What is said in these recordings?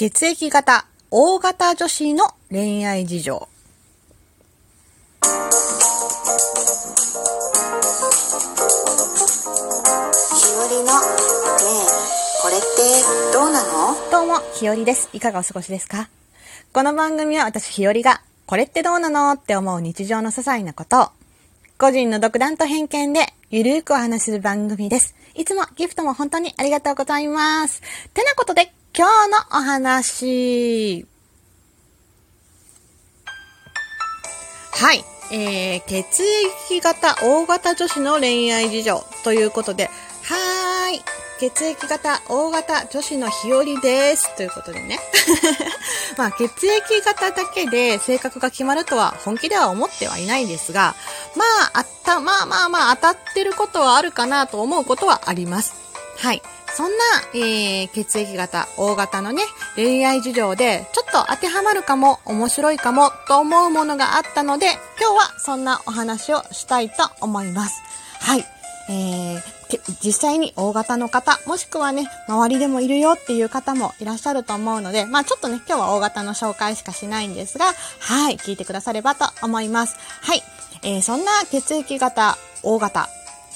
血液型 O 型女子の恋愛事情。しおりのねえこれってどうなの？どうも、ひよりです。いかがお過ごしですか？この番組は私ひよりが、これってどうなの？って思う日常の些細なことを、個人の独断と偏見で、ゆるーくお話しする番組です。いつもギフトも本当にありがとうございます。てなことで、今日のお話。はい。えー、血液型 O 型女子の恋愛事情ということで、はーい。血液型 O 型女子の日和です。ということでね。まあ、血液型だけで性格が決まるとは本気では思ってはいないんですが、まあ、あった、まあまあまあ、当たってることはあるかなと思うことはあります。はい。そんな、えー、血液型、O 型のね、恋愛事情で、ちょっと当てはまるかも、面白いかも、と思うものがあったので、今日はそんなお話をしたいと思います。はい。えー、実際に O 型の方、もしくはね、周りでもいるよっていう方もいらっしゃると思うので、まあちょっとね、今日は O 型の紹介しかしないんですが、はい、聞いてくださればと思います。はい。えー、そんな血液型 O 型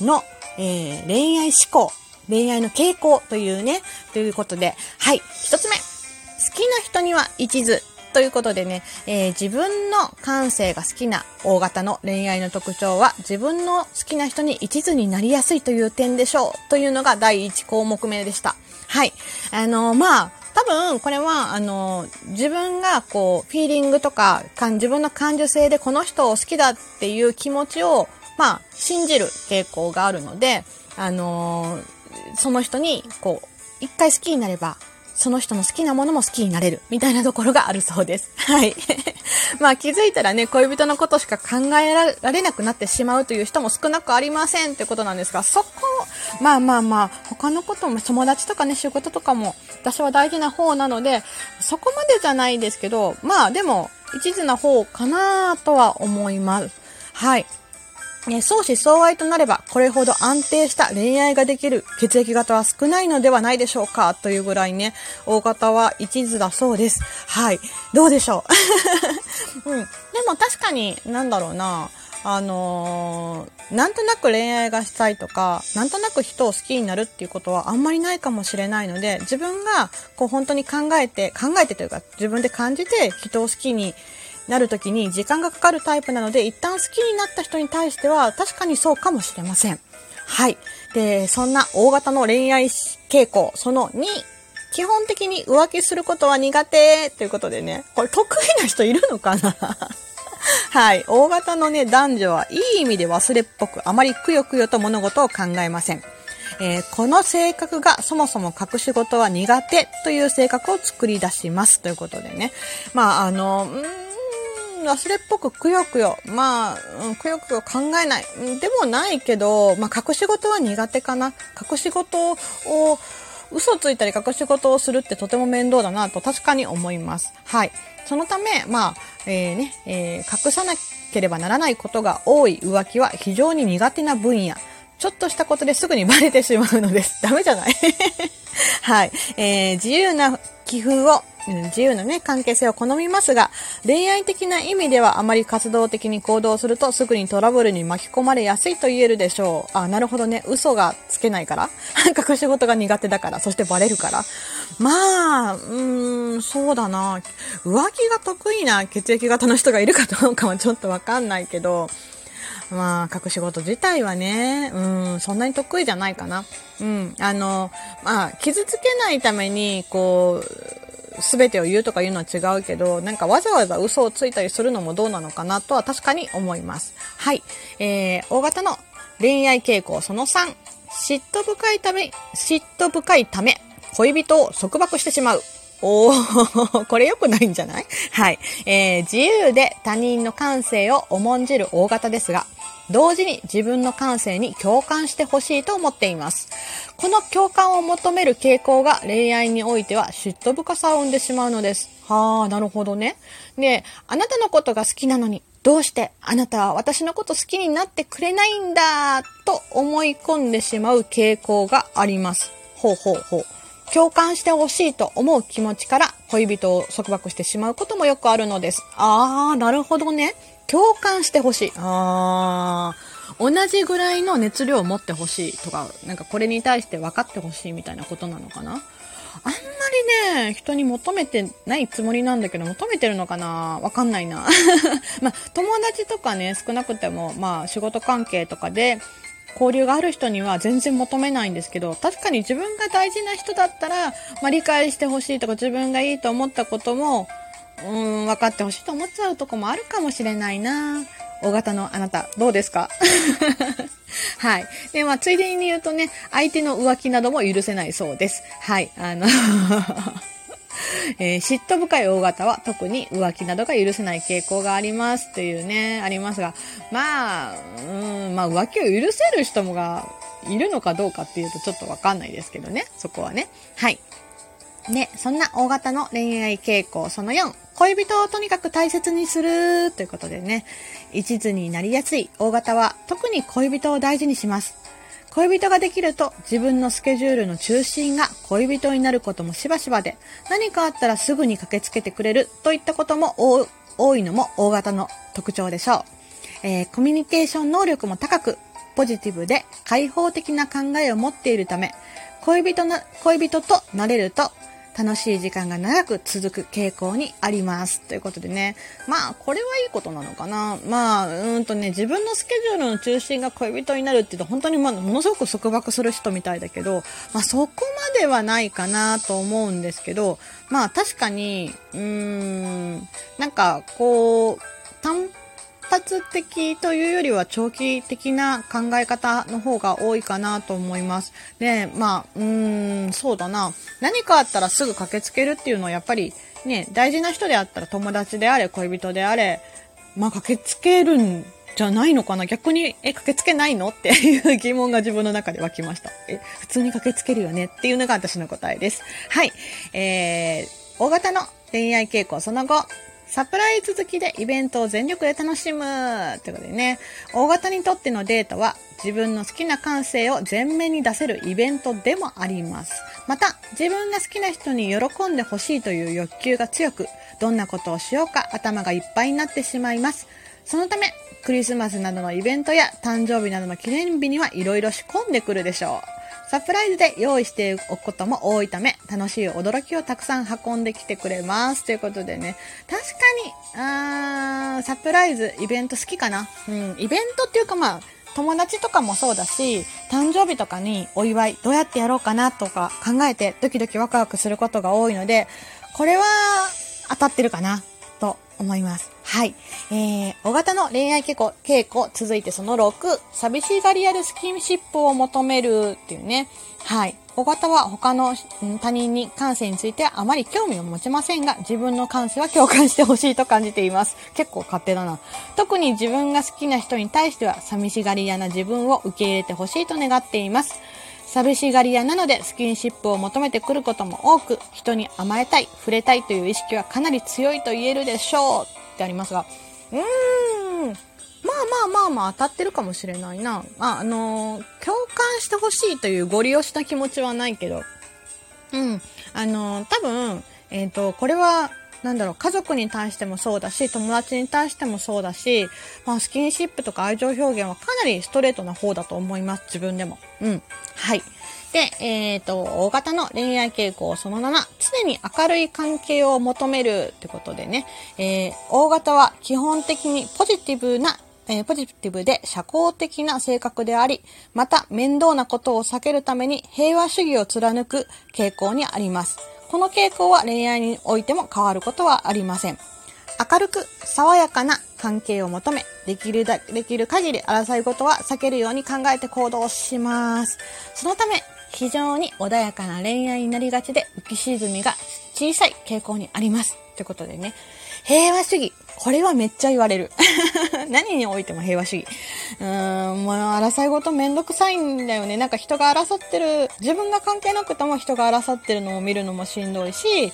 の、えー、恋愛思考、恋愛の傾向というね、ということで、はい、一つ目。好きな人には一途。ということでね、えー自分の感性が好きな大型の恋愛の特徴は自分の好きな人に一途になりやすいという点でしょうというのが第一項目目でした。はい。あのまあ、多分これはあの自分がこうフィーリングとかか自分の感受性でこの人を好きだっていう気持ちをまあ信じる傾向があるのであのその人にこう一回好きになればその人の好きなものも好きになれるみたいなところがあるそうです。はい。まあ気づいたらね、恋人のことしか考えられなくなってしまうという人も少なくありませんってことなんですが、そこ、まあまあまあ、他のことも友達とかね、仕事とかも私は大事な方なので、そこまでじゃないですけど、まあでも一途な方かなとは思います。はい。えー相思相愛となれば、これほど安定した恋愛ができる血液型は少ないのではないでしょうかというぐらいね、大型は一途だそうです。はい。どうでしょう？うん。でも確かに、なんだろうな、あのーなんとなく恋愛がしたいとか、なんとなく人を好きになるっていうことはあんまりないかもしれないので、自分がこう本当に考えて、考えてというか自分で感じて人を好きになるときに時間がかかるタイプなので、一旦好きになった人に対しては確かにそうかもしれません。はい。で、そんな大型の恋愛傾向、その2、基本的に浮気することは苦手ということでね、これ得意な人いるのかな？はい。大型のね、男女はいい意味で忘れっぽく、あまりくよくよと物事を考えません。えーこの性格がそもそも隠し事は苦手という性格を作り出しますということでね。まあ、あの、うん忘れっぽくくよくよ。まあ、うんくよくよ考えない。でもないけど、まあ、隠し事は苦手かな。隠し事を、嘘ついたり隠し事をするってとても面倒だなと確かに思います。はい。そのため、まあ、えーね、えー隠さなければならないことが多い浮気は非常に苦手な分野。ちょっとしたことですぐにバレてしまうのです。ダメじゃない？はい。えー自由な気風を、自由なね、関係性を好みますが、恋愛的な意味ではあまり活動的に行動するとすぐにトラブルに巻き込まれやすいと言えるでしょう。あ、なるほどね。嘘がつけないから 隠し事が苦手だから、そしてバレるから。まあ、うーん、そうだな。浮気が得意な血液型の人がいるかどうかはちょっとわかんないけど、まあ、隠し事自体はね、うん、そんなに得意じゃないかな。うん、あの、まあ、傷つけないために、こう、すべてを言うとか言うのは違うけど、なんかわざわざ嘘をついたりするのもどうなのかなとは確かに思います。はい。えー、大型の恋愛傾向その3、嫉妬深いため、嫉妬深いため、恋人を束縛してしまう。おー、これ良くないんじゃない？はい。えー、自由で他人の感性を重んじる大型ですが、同時に自分の感性に共感してほしいと思っています。この共感を求める傾向が恋愛においては嫉妬深さを生んでしまうのです。はあ、なるほどね。で、あなたのことが好きなのに、どうしてあなたは私のこと好きになってくれないんだと思い込んでしまう傾向があります。ほうほうほう。共感してほしいと思う気持ちから恋人を束縛してしまうこともよくあるのです。あー、なるほどね。共感してほしい。あー、同じぐらいの熱量を持ってほしいとか、なんかこれに対して分かってほしいみたいなことなのかな？あんまりね、人に求めてないつもりなんだけど、求めてるのかな？わかんないな。まあ、友達とかね、少なくても、まあ、仕事関係とかで、交流がある人には全然求めないんですけど、確かに自分が大事な人だったら、まあ、理解してほしいとか自分がいいと思ったことも、うん、分かってほしいと思っちゃうとこもあるかもしれないな。大型のあなた、どうですか？はい。で、まあ、ついでに言うとね、相手の浮気なども許せないそうです。はい。あの えー、嫉妬深い大型は特に浮気などが許せない傾向がありますっていうね、ありますが、まあ、うん、まあ浮気を許せる人もがいるのかどうかっていうとちょっとわかんないですけどね、そこはね。はい。ね、そんな大型の恋愛傾向その4、恋人をとにかく大切にするということでね、一途になりやすい大型は特に恋人を大事にします。恋人ができると自分のスケジュールの中心が恋人になることもしばしばで何かあったらすぐに駆けつけてくれるといったことも多いのも大型の特徴でしょう、えー、コミュニケーション能力も高くポジティブで開放的な考えを持っているため恋人な恋人となれると楽しい時間が長く続く傾向にあります。ということでね。まあ、これはいいことなのかな。まあ、うんとね、自分のスケジュールの中心が恋人になるって言うと、本当にまあ、ものすごく束縛する人みたいだけど、まあ、そこまではないかなと思うんですけど、まあ、確かに、うーん、なんか、こう、単発的というよりは長期的な考え方の方が多いかなと思います。で、まあ、うーん、そうだな。何かあったらすぐ駆けつけるっていうのはやっぱりね、大事な人であったら友達であれ、恋人であれ、まあ駆けつけるんじゃないのかな逆に、え、駆けつけないのっていう疑問が自分の中で湧きました。え、普通に駆けつけるよねっていうのが私の答えです。はい。えー、大型の恋愛傾向その後、サプライズ好きでイベントを全力で楽しむってことでね、大型にとってのデートは自分の好きな感性を前面に出せるイベントでもあります。また、自分が好きな人に喜んでほしいという欲求が強く、どんなことをしようか頭がいっぱいになってしまいます。そのため、クリスマスなどのイベントや誕生日などの記念日には色々仕込んでくるでしょう。サプライズで用意しておくことも多いため、楽しい驚きをたくさん運んできてくれます。ということでね、確かに、あー、サプライズ、イベント好きかな？うん、イベントっていうかまあ、友達とかもそうだし、誕生日とかにお祝いどうやってやろうかなとか考えてドキドキワクワクすることが多いので、これは当たってるかな思います。はい。えー、小型の恋愛傾向、傾向、続いてその6、寂しがり屋でスキンシップを求めるっていうね。はい。小型は他の他人に感性についてはあまり興味を持ちませんが、自分の感性は共感してほしいと感じています。結構勝手だな。特に自分が好きな人に対しては寂しがり屋な自分を受け入れてほしいと願っています。寂しがり屋なのでスキンシップを求めてくることも多く、人に甘えたい、触れたいという意識はかなり強いと言えるでしょう。ってありますが、うーん、まあまあまあまあ当たってるかもしれない。な。あ、あのー、共感してほしいというご利用した気持ちはないけど、うん、あのー、多分、えっ、ー、と、これは、なんだろう、家族に対してもそうだし、友達に対してもそうだし、まあ、スキンシップとか愛情表現はかなりストレートな方だと思います、自分でも。うん。はい。で、えっ、ー、と、大型の恋愛傾向その7、常に明るい関係を求めるってことでね、えー、大型は基本的にポジティブなえー、ポジティブで社交的な性格であり、また面倒なことを避けるために平和主義を貫く傾向にあります。この傾向は恋愛においても変わることはありません。明るく爽やかな関係を求め、できるだ、できる限り争いごとは避けるように考えて行動します。そのため、非常に穏やかな恋愛になりがちで浮き沈みが小さい傾向にあります。ということでね。平和主義。これはめっちゃ言われる。何においても平和主義。うーん、もう争い事めんどくさいんだよね。なんか人が争ってる、自分が関係なくても人が争ってるのを見るのもしんどいし、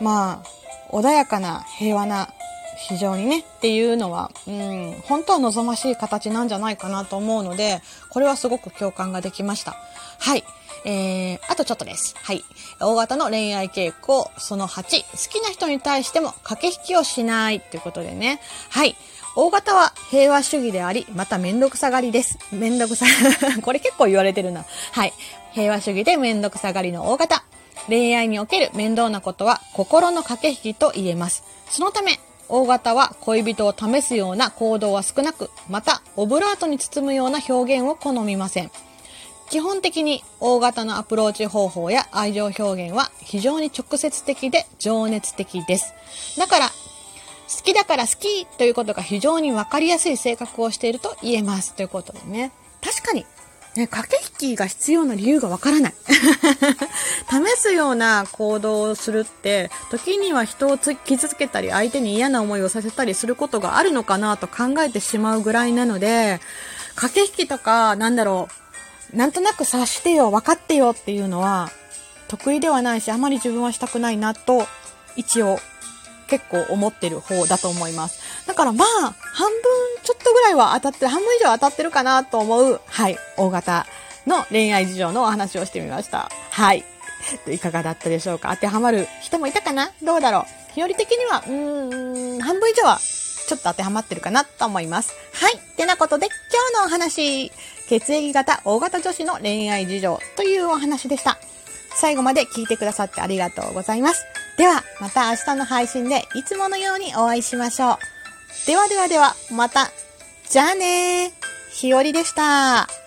まあ、穏やかな平和な非常にねっていうのは、うん、本当は望ましい形なんじゃないかなと思うので、これはすごく共感ができました。はい。えー、あとちょっとです。はい。大型の恋愛傾向、その8、好きな人に対しても駆け引きをしないということでね。はい。大型は平和主義であり、まためんどくさがりです。めんどくさ、これ結構言われてるな。はい。平和主義でめんどくさがりの大型。恋愛における面倒なことは心の駆け引きと言えます。そのため、大型は恋人を試すような行動は少なく、また、オブラートに包むような表現を好みません。基本的に大型のアプローチ方法や愛情表現は非常に直接的で情熱的です。だから、好きだから好きということが非常にわかりやすい性格をしていると言えます。ということでね。確かに、ね、駆け引きが必要な理由がわからない。試すような行動をするって、時には人を傷つけたり、相手に嫌な思いをさせたりすることがあるのかなと考えてしまうぐらいなので、駆け引きとか、なんだろう、なんとなく察してよ、分かってよっていうのは、得意ではないし、あまり自分はしたくないなと、一応、結構思ってる方だと思います。だからまあ、半分ちょっとぐらいは当たって、半分以上当たってるかなと思う、はい、大型の恋愛事情のお話をしてみました。はい。いかがだったでしょうか？当てはまる人もいたかな？どうだろう？日和的には、うーん、半分以上はちょっと当てはまってるかなと思います。はい。ってなことで、今日のお話、血液型大型女子の恋愛事情というお話でした。最後まで聞いてくださってありがとうございます。では、また明日の配信でいつものようにお会いしましょう。ではではでは、また。じゃあねー。ひよりでした。